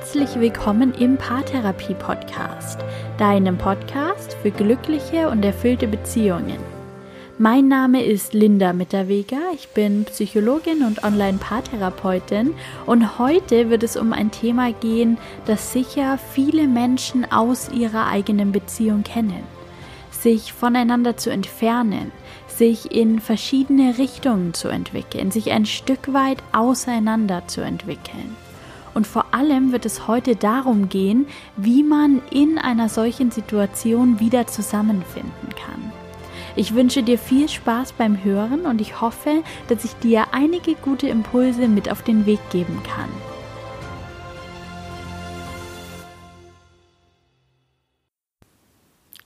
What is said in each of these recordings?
herzlich willkommen im Paartherapie Podcast, deinem Podcast für glückliche und erfüllte Beziehungen. Mein Name ist Linda Mitterweger, ich bin Psychologin und Online-Paartherapeutin und heute wird es um ein Thema gehen, das sicher viele Menschen aus ihrer eigenen Beziehung kennen. Sich voneinander zu entfernen, sich in verschiedene Richtungen zu entwickeln, sich ein Stück weit auseinander zu entwickeln. Und vor allem wird es heute darum gehen, wie man in einer solchen Situation wieder zusammenfinden kann. Ich wünsche dir viel Spaß beim Hören und ich hoffe, dass ich dir einige gute Impulse mit auf den Weg geben kann.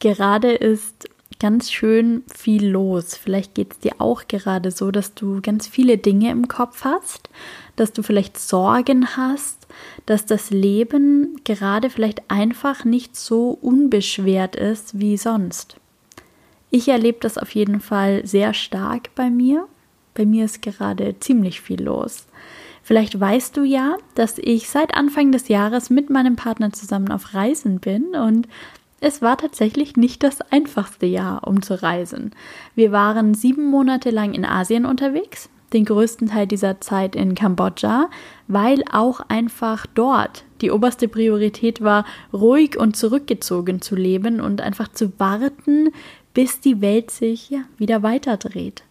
Gerade ist ganz schön viel los. Vielleicht geht es dir auch gerade so, dass du ganz viele Dinge im Kopf hast, dass du vielleicht Sorgen hast, dass das Leben gerade vielleicht einfach nicht so unbeschwert ist wie sonst. Ich erlebe das auf jeden Fall sehr stark bei mir. Bei mir ist gerade ziemlich viel los. Vielleicht weißt du ja, dass ich seit Anfang des Jahres mit meinem Partner zusammen auf Reisen bin und es war tatsächlich nicht das einfachste Jahr, um zu reisen. Wir waren sieben Monate lang in Asien unterwegs, den größten Teil dieser Zeit in Kambodscha, weil auch einfach dort die oberste Priorität war, ruhig und zurückgezogen zu leben und einfach zu warten, bis die Welt sich ja, wieder weiterdreht.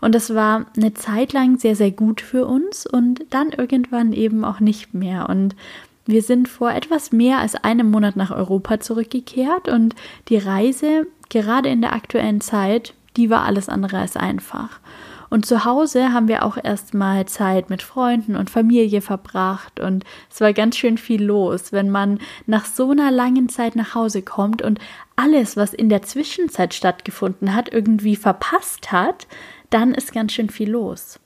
Und das war eine Zeit lang sehr, sehr gut für uns und dann irgendwann eben auch nicht mehr. Und wir sind vor etwas mehr als einem Monat nach Europa zurückgekehrt und die Reise, gerade in der aktuellen Zeit, die war alles andere als einfach. Und zu Hause haben wir auch erstmal Zeit mit Freunden und Familie verbracht und es war ganz schön viel los, wenn man nach so einer langen Zeit nach Hause kommt und alles, was in der Zwischenzeit stattgefunden hat, irgendwie verpasst hat, dann ist ganz schön viel los.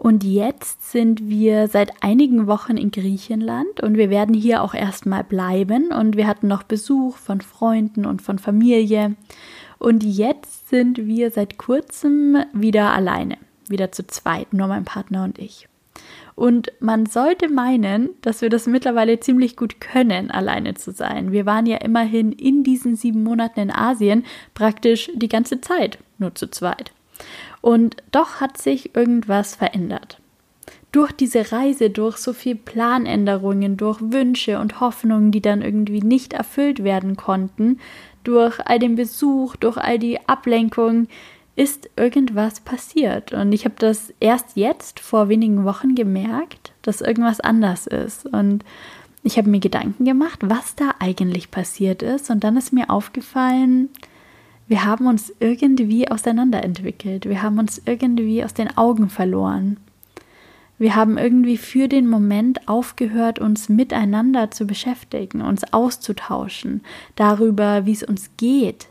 Und jetzt sind wir seit einigen Wochen in Griechenland und wir werden hier auch erstmal bleiben. Und wir hatten noch Besuch von Freunden und von Familie. Und jetzt sind wir seit kurzem wieder alleine, wieder zu zweit, nur mein Partner und ich. Und man sollte meinen, dass wir das mittlerweile ziemlich gut können, alleine zu sein. Wir waren ja immerhin in diesen sieben Monaten in Asien praktisch die ganze Zeit nur zu zweit. Und doch hat sich irgendwas verändert. Durch diese Reise, durch so viel Planänderungen, durch Wünsche und Hoffnungen, die dann irgendwie nicht erfüllt werden konnten, durch all den Besuch, durch all die Ablenkung, ist irgendwas passiert. Und ich habe das erst jetzt vor wenigen Wochen gemerkt, dass irgendwas anders ist. Und ich habe mir Gedanken gemacht, was da eigentlich passiert ist. Und dann ist mir aufgefallen, wir haben uns irgendwie auseinanderentwickelt. Wir haben uns irgendwie aus den Augen verloren. Wir haben irgendwie für den Moment aufgehört, uns miteinander zu beschäftigen, uns auszutauschen darüber, wie es uns geht.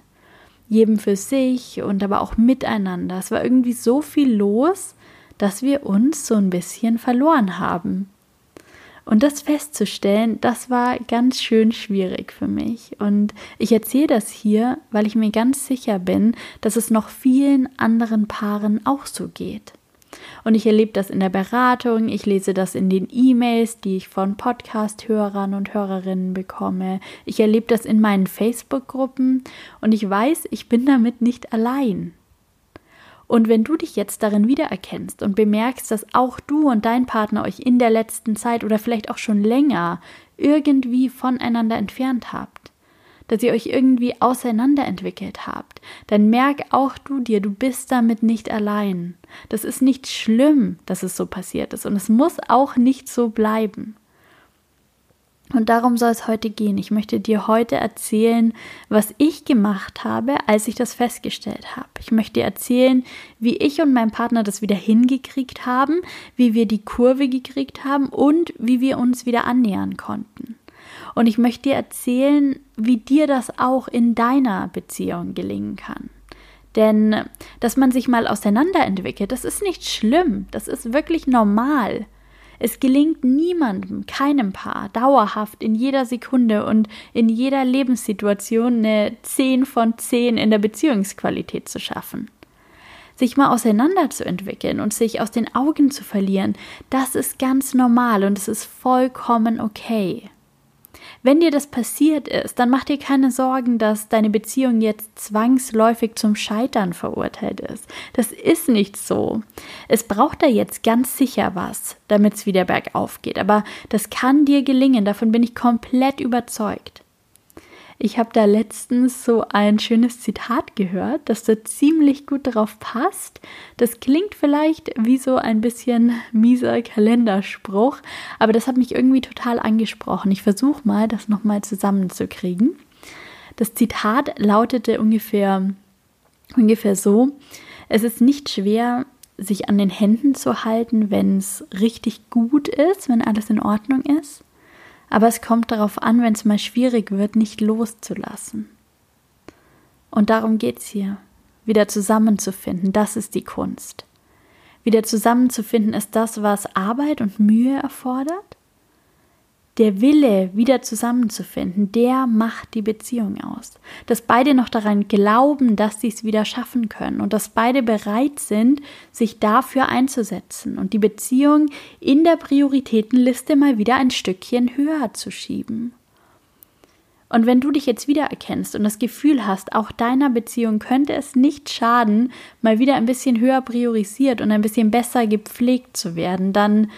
Jedem für sich und aber auch miteinander. Es war irgendwie so viel los, dass wir uns so ein bisschen verloren haben. Und das festzustellen, das war ganz schön schwierig für mich. Und ich erzähle das hier, weil ich mir ganz sicher bin, dass es noch vielen anderen Paaren auch so geht. Und ich erlebe das in der Beratung, ich lese das in den E-Mails, die ich von Podcast-Hörern und Hörerinnen bekomme. Ich erlebe das in meinen Facebook-Gruppen und ich weiß, ich bin damit nicht allein. Und wenn du dich jetzt darin wiedererkennst und bemerkst, dass auch du und dein Partner euch in der letzten Zeit oder vielleicht auch schon länger irgendwie voneinander entfernt habt, dass ihr euch irgendwie auseinanderentwickelt habt, dann merk auch du dir, du bist damit nicht allein. Das ist nicht schlimm, dass es so passiert ist und es muss auch nicht so bleiben. Und darum soll es heute gehen. Ich möchte dir heute erzählen, was ich gemacht habe, als ich das festgestellt habe. Ich möchte dir erzählen, wie ich und mein Partner das wieder hingekriegt haben, wie wir die Kurve gekriegt haben und wie wir uns wieder annähern konnten. Und ich möchte dir erzählen, wie dir das auch in deiner Beziehung gelingen kann. Denn dass man sich mal auseinanderentwickelt, das ist nicht schlimm, das ist wirklich normal. Es gelingt niemandem, keinem Paar, dauerhaft in jeder Sekunde und in jeder Lebenssituation eine 10 von 10 in der Beziehungsqualität zu schaffen. sich mal auseinanderzuentwickeln und sich aus den Augen zu verlieren, das ist ganz normal und es ist vollkommen okay. Wenn dir das passiert ist, dann mach dir keine Sorgen, dass deine Beziehung jetzt zwangsläufig zum Scheitern verurteilt ist. Das ist nicht so. Es braucht da jetzt ganz sicher was, damit es wieder bergauf geht. Aber das kann dir gelingen, davon bin ich komplett überzeugt. Ich habe da letztens so ein schönes Zitat gehört, das da ziemlich gut drauf passt. Das klingt vielleicht wie so ein bisschen mieser Kalenderspruch, aber das hat mich irgendwie total angesprochen. Ich versuche mal, das nochmal zusammenzukriegen. Das Zitat lautete ungefähr, ungefähr so: Es ist nicht schwer, sich an den Händen zu halten, wenn es richtig gut ist, wenn alles in Ordnung ist. Aber es kommt darauf an, wenn es mal schwierig wird, nicht loszulassen. Und darum geht es hier, wieder zusammenzufinden. Das ist die Kunst. Wieder zusammenzufinden ist das, was Arbeit und Mühe erfordert der Wille, wieder zusammenzufinden, der macht die Beziehung aus. Dass beide noch daran glauben, dass sie es wieder schaffen können und dass beide bereit sind, sich dafür einzusetzen und die Beziehung in der Prioritätenliste mal wieder ein Stückchen höher zu schieben. Und wenn du dich jetzt wiedererkennst und das Gefühl hast, auch deiner Beziehung könnte es nicht schaden, mal wieder ein bisschen höher priorisiert und ein bisschen besser gepflegt zu werden, dann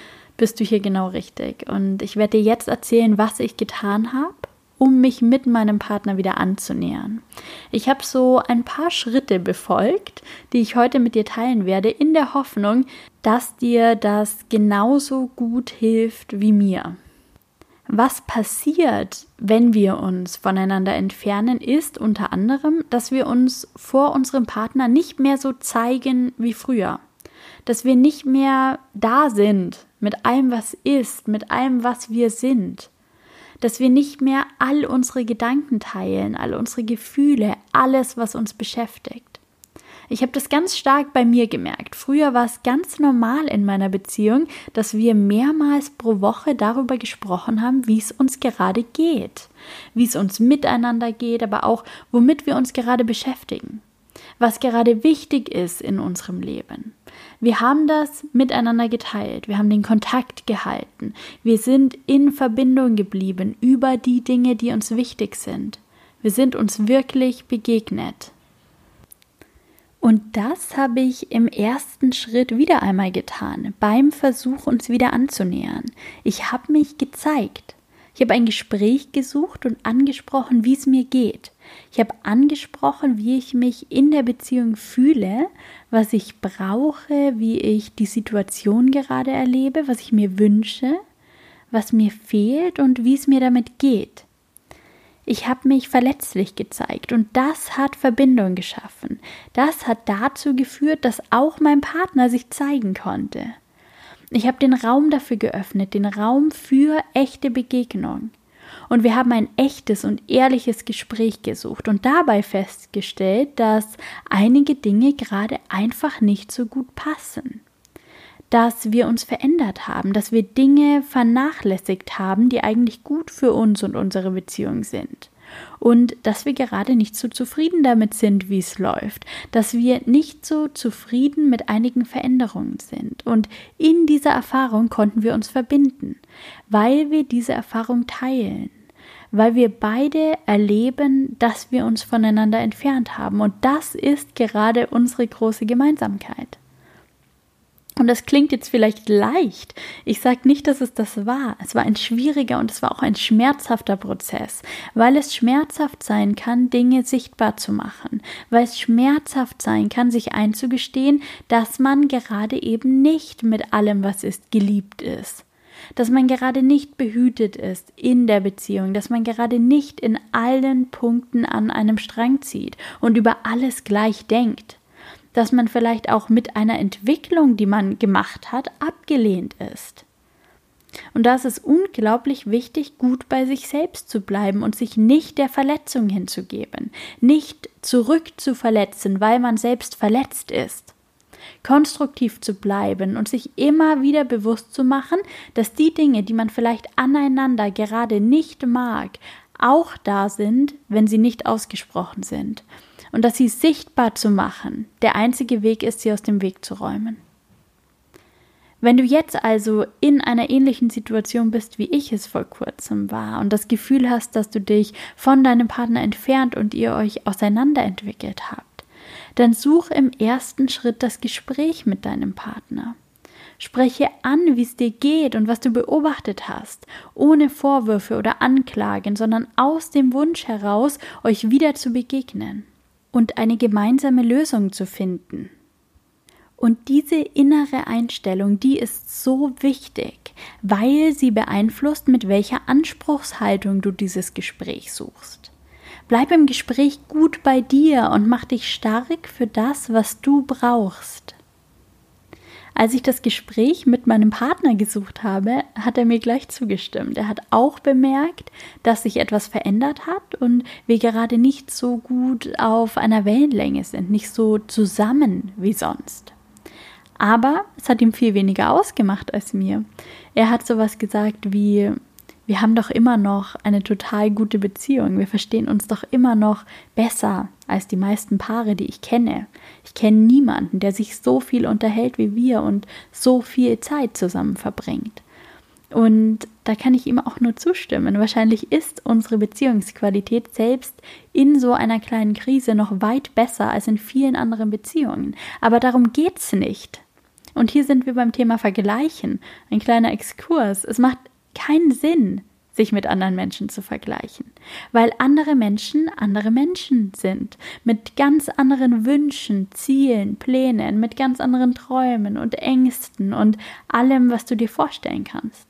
bist du hier genau richtig. Und ich werde dir jetzt erzählen, was ich getan habe, um mich mit meinem Partner wieder anzunähern. Ich habe so ein paar Schritte befolgt, die ich heute mit dir teilen werde, in der Hoffnung, dass dir das genauso gut hilft wie mir. Was passiert, wenn wir uns voneinander entfernen, ist unter anderem, dass wir uns vor unserem Partner nicht mehr so zeigen wie früher. Dass wir nicht mehr da sind, mit allem, was ist, mit allem, was wir sind. Dass wir nicht mehr all unsere Gedanken teilen, all unsere Gefühle, alles, was uns beschäftigt. Ich habe das ganz stark bei mir gemerkt. Früher war es ganz normal in meiner Beziehung, dass wir mehrmals pro Woche darüber gesprochen haben, wie es uns gerade geht, wie es uns miteinander geht, aber auch womit wir uns gerade beschäftigen, was gerade wichtig ist in unserem Leben. Wir haben das miteinander geteilt, wir haben den Kontakt gehalten, wir sind in Verbindung geblieben über die Dinge, die uns wichtig sind. Wir sind uns wirklich begegnet. Und das habe ich im ersten Schritt wieder einmal getan, beim Versuch, uns wieder anzunähern. Ich habe mich gezeigt. Ich habe ein Gespräch gesucht und angesprochen, wie es mir geht. Ich habe angesprochen, wie ich mich in der Beziehung fühle, was ich brauche, wie ich die Situation gerade erlebe, was ich mir wünsche, was mir fehlt und wie es mir damit geht. Ich habe mich verletzlich gezeigt und das hat Verbindung geschaffen. Das hat dazu geführt, dass auch mein Partner sich zeigen konnte. Ich habe den Raum dafür geöffnet, den Raum für echte Begegnung. Und wir haben ein echtes und ehrliches Gespräch gesucht und dabei festgestellt, dass einige Dinge gerade einfach nicht so gut passen. Dass wir uns verändert haben, dass wir Dinge vernachlässigt haben, die eigentlich gut für uns und unsere Beziehung sind und dass wir gerade nicht so zufrieden damit sind, wie es läuft, dass wir nicht so zufrieden mit einigen Veränderungen sind. Und in dieser Erfahrung konnten wir uns verbinden, weil wir diese Erfahrung teilen weil wir beide erleben, dass wir uns voneinander entfernt haben. Und das ist gerade unsere große Gemeinsamkeit. Und das klingt jetzt vielleicht leicht. Ich sage nicht, dass es das war. Es war ein schwieriger und es war auch ein schmerzhafter Prozess, weil es schmerzhaft sein kann, Dinge sichtbar zu machen, weil es schmerzhaft sein kann, sich einzugestehen, dass man gerade eben nicht mit allem, was ist, geliebt ist. Dass man gerade nicht behütet ist in der Beziehung, dass man gerade nicht in allen Punkten an einem Strang zieht und über alles gleich denkt dass man vielleicht auch mit einer Entwicklung, die man gemacht hat, abgelehnt ist. Und da ist es unglaublich wichtig, gut bei sich selbst zu bleiben und sich nicht der Verletzung hinzugeben, nicht zurück zu verletzen, weil man selbst verletzt ist. Konstruktiv zu bleiben und sich immer wieder bewusst zu machen, dass die Dinge, die man vielleicht aneinander gerade nicht mag, auch da sind, wenn sie nicht ausgesprochen sind und dass sie sichtbar zu machen der einzige Weg ist, sie aus dem Weg zu räumen. Wenn du jetzt also in einer ähnlichen Situation bist, wie ich es vor kurzem war und das Gefühl hast, dass du dich von deinem Partner entfernt und ihr euch auseinanderentwickelt habt, dann such im ersten Schritt das Gespräch mit deinem Partner. Spreche an, wie es dir geht und was du beobachtet hast, ohne Vorwürfe oder Anklagen, sondern aus dem Wunsch heraus, euch wieder zu begegnen und eine gemeinsame Lösung zu finden. Und diese innere Einstellung, die ist so wichtig, weil sie beeinflusst, mit welcher Anspruchshaltung du dieses Gespräch suchst. Bleib im Gespräch gut bei dir und mach dich stark für das, was du brauchst. Als ich das Gespräch mit meinem Partner gesucht habe, hat er mir gleich zugestimmt. Er hat auch bemerkt, dass sich etwas verändert hat und wir gerade nicht so gut auf einer Wellenlänge sind, nicht so zusammen wie sonst. Aber es hat ihm viel weniger ausgemacht als mir. Er hat sowas gesagt wie, wir haben doch immer noch eine total gute Beziehung. Wir verstehen uns doch immer noch besser als die meisten Paare, die ich kenne. Ich kenne niemanden, der sich so viel unterhält wie wir und so viel Zeit zusammen verbringt. Und da kann ich ihm auch nur zustimmen. Wahrscheinlich ist unsere Beziehungsqualität selbst in so einer kleinen Krise noch weit besser als in vielen anderen Beziehungen. Aber darum geht es nicht. Und hier sind wir beim Thema Vergleichen. Ein kleiner Exkurs. Es macht keinen Sinn, sich mit anderen Menschen zu vergleichen, weil andere Menschen andere Menschen sind, mit ganz anderen Wünschen, Zielen, Plänen, mit ganz anderen Träumen und Ängsten und allem, was du dir vorstellen kannst.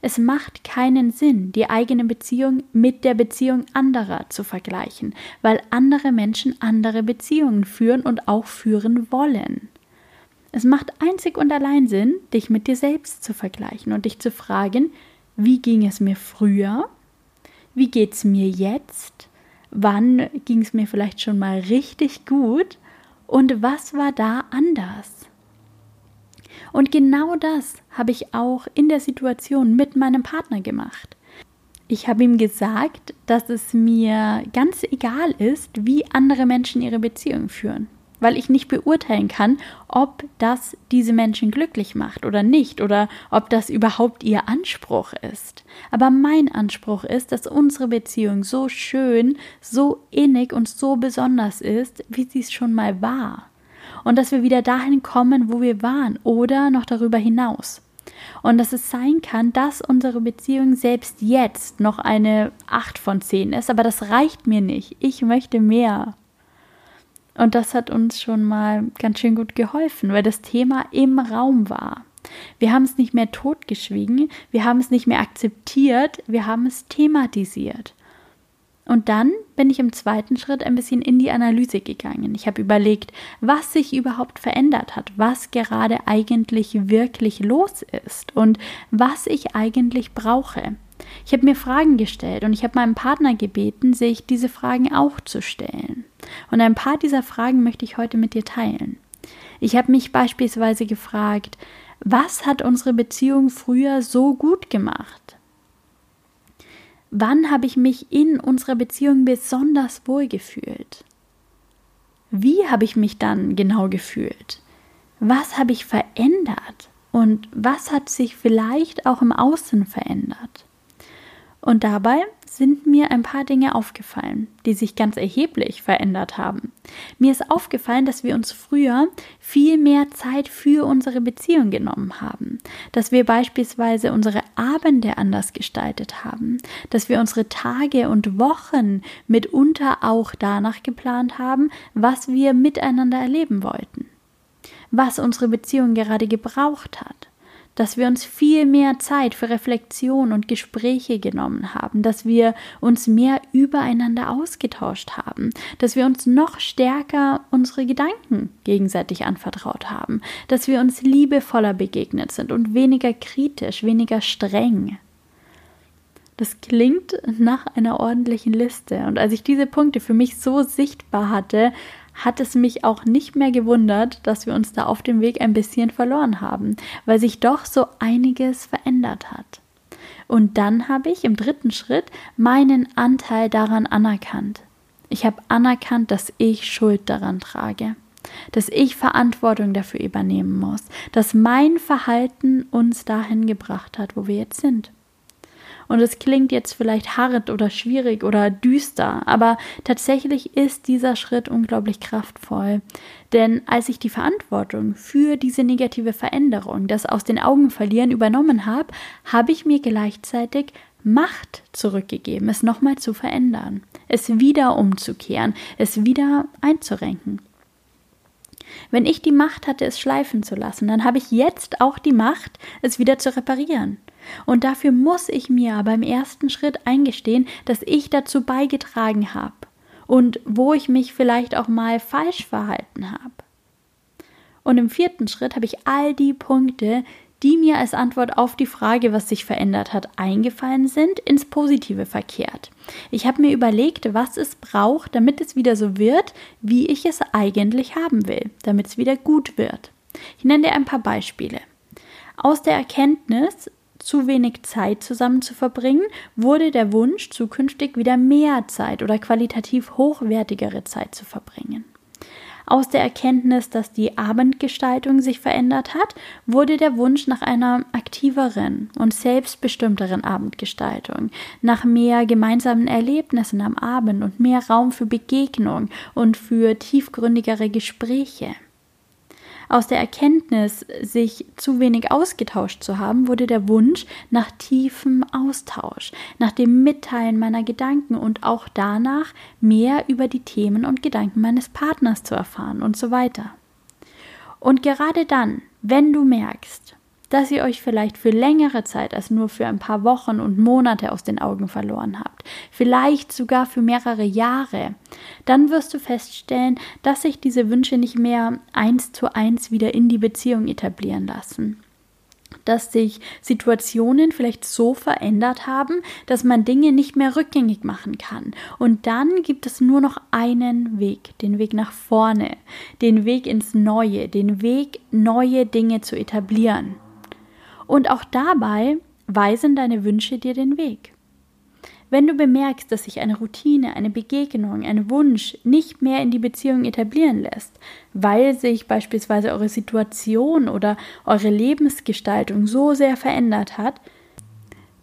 Es macht keinen Sinn, die eigene Beziehung mit der Beziehung anderer zu vergleichen, weil andere Menschen andere Beziehungen führen und auch führen wollen. Es macht einzig und allein Sinn, dich mit dir selbst zu vergleichen und dich zu fragen, wie ging es mir früher? Wie geht es mir jetzt? Wann ging es mir vielleicht schon mal richtig gut? Und was war da anders? Und genau das habe ich auch in der Situation mit meinem Partner gemacht. Ich habe ihm gesagt, dass es mir ganz egal ist, wie andere Menschen ihre Beziehung führen weil ich nicht beurteilen kann, ob das diese Menschen glücklich macht oder nicht oder ob das überhaupt ihr Anspruch ist. Aber mein Anspruch ist, dass unsere Beziehung so schön, so innig und so besonders ist, wie sie es schon mal war. Und dass wir wieder dahin kommen, wo wir waren oder noch darüber hinaus. Und dass es sein kann, dass unsere Beziehung selbst jetzt noch eine 8 von 10 ist, aber das reicht mir nicht. Ich möchte mehr. Und das hat uns schon mal ganz schön gut geholfen, weil das Thema im Raum war. Wir haben es nicht mehr totgeschwiegen, wir haben es nicht mehr akzeptiert, wir haben es thematisiert. Und dann bin ich im zweiten Schritt ein bisschen in die Analyse gegangen. Ich habe überlegt, was sich überhaupt verändert hat, was gerade eigentlich wirklich los ist und was ich eigentlich brauche. Ich habe mir Fragen gestellt und ich habe meinem Partner gebeten, sich diese Fragen auch zu stellen. Und ein paar dieser Fragen möchte ich heute mit dir teilen. Ich habe mich beispielsweise gefragt, was hat unsere Beziehung früher so gut gemacht? Wann habe ich mich in unserer Beziehung besonders wohl gefühlt? Wie habe ich mich dann genau gefühlt? Was habe ich verändert? Und was hat sich vielleicht auch im Außen verändert? Und dabei sind mir ein paar Dinge aufgefallen, die sich ganz erheblich verändert haben. Mir ist aufgefallen, dass wir uns früher viel mehr Zeit für unsere Beziehung genommen haben, dass wir beispielsweise unsere Abende anders gestaltet haben, dass wir unsere Tage und Wochen mitunter auch danach geplant haben, was wir miteinander erleben wollten, was unsere Beziehung gerade gebraucht hat dass wir uns viel mehr Zeit für Reflexion und Gespräche genommen haben, dass wir uns mehr übereinander ausgetauscht haben, dass wir uns noch stärker unsere Gedanken gegenseitig anvertraut haben, dass wir uns liebevoller begegnet sind und weniger kritisch, weniger streng. Das klingt nach einer ordentlichen Liste. Und als ich diese Punkte für mich so sichtbar hatte, hat es mich auch nicht mehr gewundert, dass wir uns da auf dem Weg ein bisschen verloren haben, weil sich doch so einiges verändert hat. Und dann habe ich im dritten Schritt meinen Anteil daran anerkannt. Ich habe anerkannt, dass ich Schuld daran trage, dass ich Verantwortung dafür übernehmen muss, dass mein Verhalten uns dahin gebracht hat, wo wir jetzt sind. Und es klingt jetzt vielleicht hart oder schwierig oder düster, aber tatsächlich ist dieser Schritt unglaublich kraftvoll. Denn als ich die Verantwortung für diese negative Veränderung, das aus den Augen verlieren, übernommen habe, habe ich mir gleichzeitig Macht zurückgegeben, es nochmal zu verändern, es wieder umzukehren, es wieder einzurenken. Wenn ich die Macht hatte, es schleifen zu lassen, dann habe ich jetzt auch die Macht, es wieder zu reparieren. Und dafür muss ich mir aber im ersten Schritt eingestehen, dass ich dazu beigetragen habe und wo ich mich vielleicht auch mal falsch verhalten habe. Und im vierten Schritt habe ich all die Punkte, die mir als Antwort auf die Frage, was sich verändert hat, eingefallen sind, ins Positive verkehrt. Ich habe mir überlegt, was es braucht, damit es wieder so wird, wie ich es eigentlich haben will, damit es wieder gut wird. Ich nenne dir ein paar Beispiele. Aus der Erkenntnis, zu wenig Zeit zusammen zu verbringen, wurde der Wunsch, zukünftig wieder mehr Zeit oder qualitativ hochwertigere Zeit zu verbringen. Aus der Erkenntnis, dass die Abendgestaltung sich verändert hat, wurde der Wunsch nach einer aktiveren und selbstbestimmteren Abendgestaltung, nach mehr gemeinsamen Erlebnissen am Abend und mehr Raum für Begegnung und für tiefgründigere Gespräche. Aus der Erkenntnis, sich zu wenig ausgetauscht zu haben, wurde der Wunsch nach tiefem Austausch, nach dem Mitteilen meiner Gedanken und auch danach, mehr über die Themen und Gedanken meines Partners zu erfahren und so weiter. Und gerade dann, wenn du merkst, dass ihr euch vielleicht für längere Zeit als nur für ein paar Wochen und Monate aus den Augen verloren habt, vielleicht sogar für mehrere Jahre, dann wirst du feststellen, dass sich diese Wünsche nicht mehr eins zu eins wieder in die Beziehung etablieren lassen dass sich Situationen vielleicht so verändert haben, dass man Dinge nicht mehr rückgängig machen kann. Und dann gibt es nur noch einen Weg, den Weg nach vorne, den Weg ins Neue, den Weg, neue Dinge zu etablieren. Und auch dabei weisen deine Wünsche dir den Weg. Wenn du bemerkst, dass sich eine Routine, eine Begegnung, ein Wunsch nicht mehr in die Beziehung etablieren lässt, weil sich beispielsweise eure Situation oder eure Lebensgestaltung so sehr verändert hat,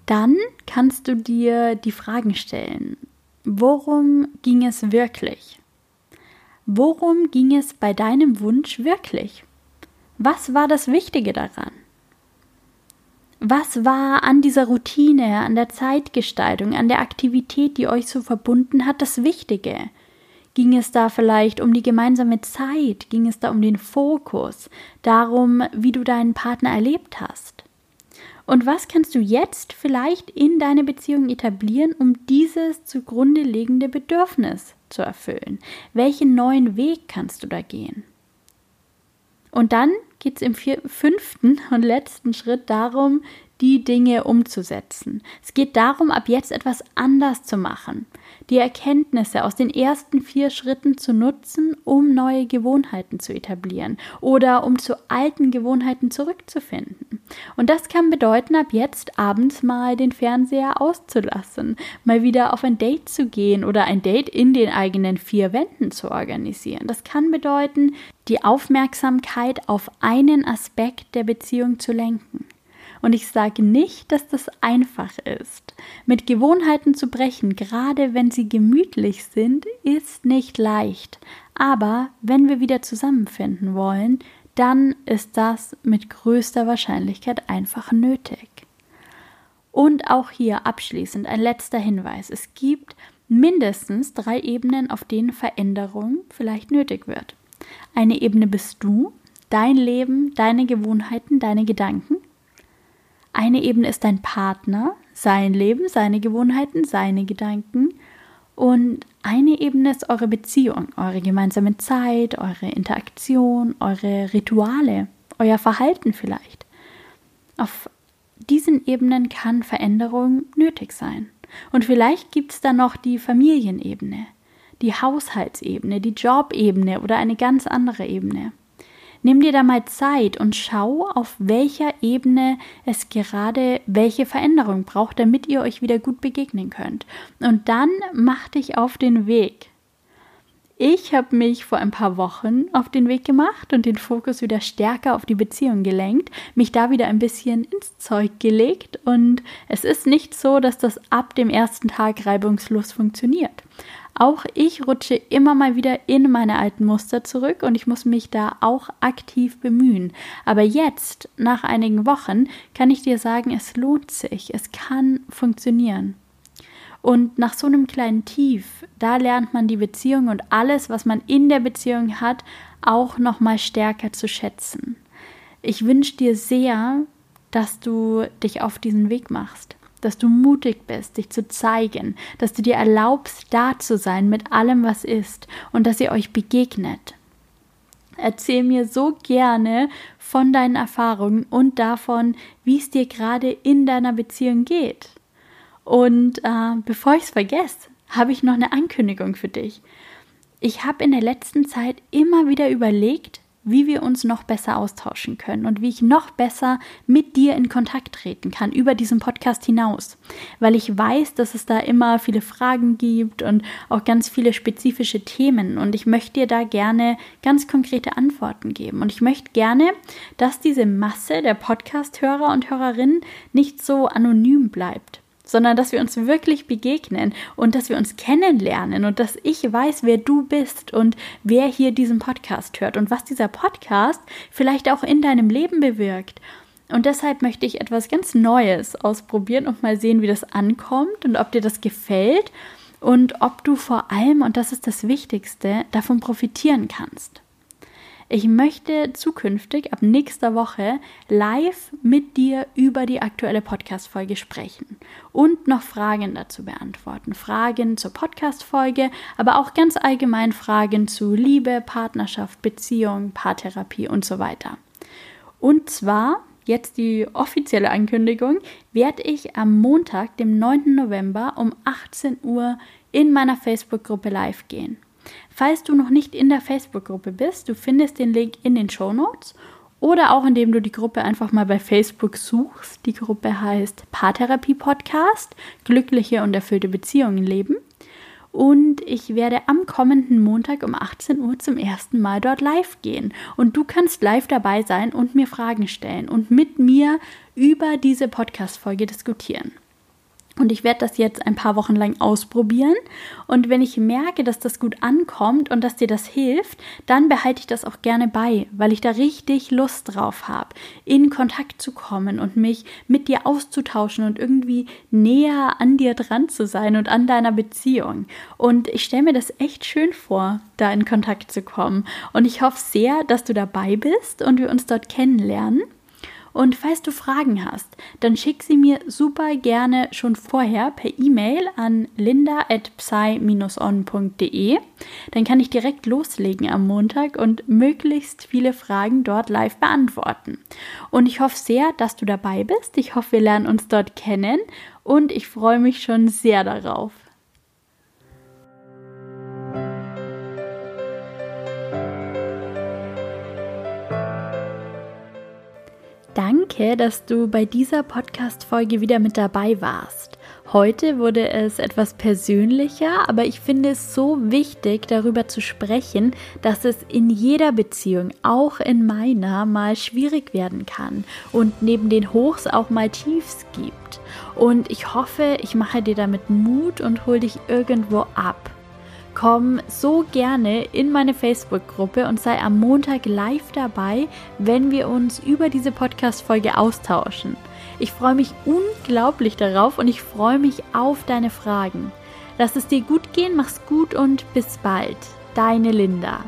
dann kannst du dir die Fragen stellen. Worum ging es wirklich? Worum ging es bei deinem Wunsch wirklich? Was war das Wichtige daran? Was war an dieser Routine, an der Zeitgestaltung, an der Aktivität, die euch so verbunden hat, das Wichtige? Ging es da vielleicht um die gemeinsame Zeit? Ging es da um den Fokus? Darum, wie du deinen Partner erlebt hast? Und was kannst du jetzt vielleicht in deine Beziehung etablieren, um dieses zugrunde liegende Bedürfnis zu erfüllen? Welchen neuen Weg kannst du da gehen? Und dann geht es im vier, fünften und letzten Schritt darum, die Dinge umzusetzen. Es geht darum, ab jetzt etwas anders zu machen, die Erkenntnisse aus den ersten vier Schritten zu nutzen, um neue Gewohnheiten zu etablieren oder um zu alten Gewohnheiten zurückzufinden. Und das kann bedeuten, ab jetzt abends mal den Fernseher auszulassen, mal wieder auf ein Date zu gehen oder ein Date in den eigenen vier Wänden zu organisieren. Das kann bedeuten, die Aufmerksamkeit auf einen Aspekt der Beziehung zu lenken. Und ich sage nicht, dass das einfach ist. Mit Gewohnheiten zu brechen, gerade wenn sie gemütlich sind, ist nicht leicht. Aber wenn wir wieder zusammenfinden wollen, dann ist das mit größter Wahrscheinlichkeit einfach nötig. Und auch hier abschließend ein letzter Hinweis. Es gibt mindestens drei Ebenen, auf denen Veränderung vielleicht nötig wird. Eine Ebene bist du, dein Leben, deine Gewohnheiten, deine Gedanken. Eine Ebene ist dein Partner, sein Leben, seine Gewohnheiten, seine Gedanken. Und eine Ebene ist eure Beziehung, eure gemeinsame Zeit, eure Interaktion, eure Rituale, euer Verhalten vielleicht. Auf diesen Ebenen kann Veränderung nötig sein. Und vielleicht gibt es da noch die Familienebene, die Haushaltsebene, die Jobebene oder eine ganz andere Ebene. Nimm dir da mal Zeit und schau, auf welcher Ebene es gerade welche Veränderung braucht, damit ihr euch wieder gut begegnen könnt. Und dann mach dich auf den Weg Ich habe mich vor ein paar Wochen auf den Weg gemacht und den Fokus wieder stärker auf die Beziehung gelenkt, mich da wieder ein bisschen ins Zeug gelegt und es ist nicht so, dass das ab dem ersten Tag reibungslos funktioniert. Auch ich rutsche immer mal wieder in meine alten Muster zurück und ich muss mich da auch aktiv bemühen. Aber jetzt, nach einigen Wochen, kann ich dir sagen, es lohnt sich, es kann funktionieren. Und nach so einem kleinen Tief, da lernt man die Beziehung und alles, was man in der Beziehung hat, auch noch mal stärker zu schätzen. Ich wünsche dir sehr, dass du dich auf diesen Weg machst, dass du mutig bist, dich zu zeigen, dass du dir erlaubst, da zu sein mit allem, was ist und dass ihr euch begegnet. Erzähl mir so gerne von deinen Erfahrungen und davon, wie es dir gerade in deiner Beziehung geht. Und äh, bevor ich es vergesse, habe ich noch eine Ankündigung für dich. Ich habe in der letzten Zeit immer wieder überlegt, wie wir uns noch besser austauschen können und wie ich noch besser mit dir in Kontakt treten kann über diesen Podcast hinaus, weil ich weiß, dass es da immer viele Fragen gibt und auch ganz viele spezifische Themen. Und ich möchte dir da gerne ganz konkrete Antworten geben. Und ich möchte gerne, dass diese Masse der Podcast-Hörer und Hörerinnen nicht so anonym bleibt sondern dass wir uns wirklich begegnen und dass wir uns kennenlernen und dass ich weiß, wer du bist und wer hier diesen Podcast hört und was dieser Podcast vielleicht auch in deinem Leben bewirkt. Und deshalb möchte ich etwas ganz Neues ausprobieren und mal sehen, wie das ankommt und ob dir das gefällt und ob du vor allem, und das ist das Wichtigste, davon profitieren kannst. Ich möchte zukünftig ab nächster Woche live mit dir über die aktuelle Podcast-Folge sprechen und noch Fragen dazu beantworten. Fragen zur Podcast-Folge, aber auch ganz allgemein Fragen zu Liebe, Partnerschaft, Beziehung, Paartherapie und so weiter. Und zwar jetzt die offizielle Ankündigung, werde ich am Montag, dem 9. November um 18 Uhr in meiner Facebook-Gruppe live gehen. Falls du noch nicht in der Facebook-Gruppe bist, du findest den Link in den Show Notes oder auch indem du die Gruppe einfach mal bei Facebook suchst. Die Gruppe heißt Paartherapie Podcast, glückliche und erfüllte Beziehungen leben. Und ich werde am kommenden Montag um 18 Uhr zum ersten Mal dort live gehen. Und du kannst live dabei sein und mir Fragen stellen und mit mir über diese Podcast-Folge diskutieren. Und ich werde das jetzt ein paar Wochen lang ausprobieren. Und wenn ich merke, dass das gut ankommt und dass dir das hilft, dann behalte ich das auch gerne bei, weil ich da richtig Lust drauf habe, in Kontakt zu kommen und mich mit dir auszutauschen und irgendwie näher an dir dran zu sein und an deiner Beziehung. Und ich stelle mir das echt schön vor, da in Kontakt zu kommen. Und ich hoffe sehr, dass du dabei bist und wir uns dort kennenlernen. Und falls du Fragen hast, dann schick sie mir super gerne schon vorher per E-Mail an linda.psy-on.de. Dann kann ich direkt loslegen am Montag und möglichst viele Fragen dort live beantworten. Und ich hoffe sehr, dass du dabei bist. Ich hoffe, wir lernen uns dort kennen und ich freue mich schon sehr darauf. Danke, dass du bei dieser Podcast-Folge wieder mit dabei warst. Heute wurde es etwas persönlicher, aber ich finde es so wichtig, darüber zu sprechen, dass es in jeder Beziehung, auch in meiner, mal schwierig werden kann und neben den Hochs auch mal Tiefs gibt. Und ich hoffe, ich mache dir damit Mut und hol dich irgendwo ab komm so gerne in meine Facebook-Gruppe und sei am Montag live dabei, wenn wir uns über diese Podcast-Folge austauschen. Ich freue mich unglaublich darauf und ich freue mich auf deine Fragen. Lass es dir gut gehen, mach's gut und bis bald. Deine Linda.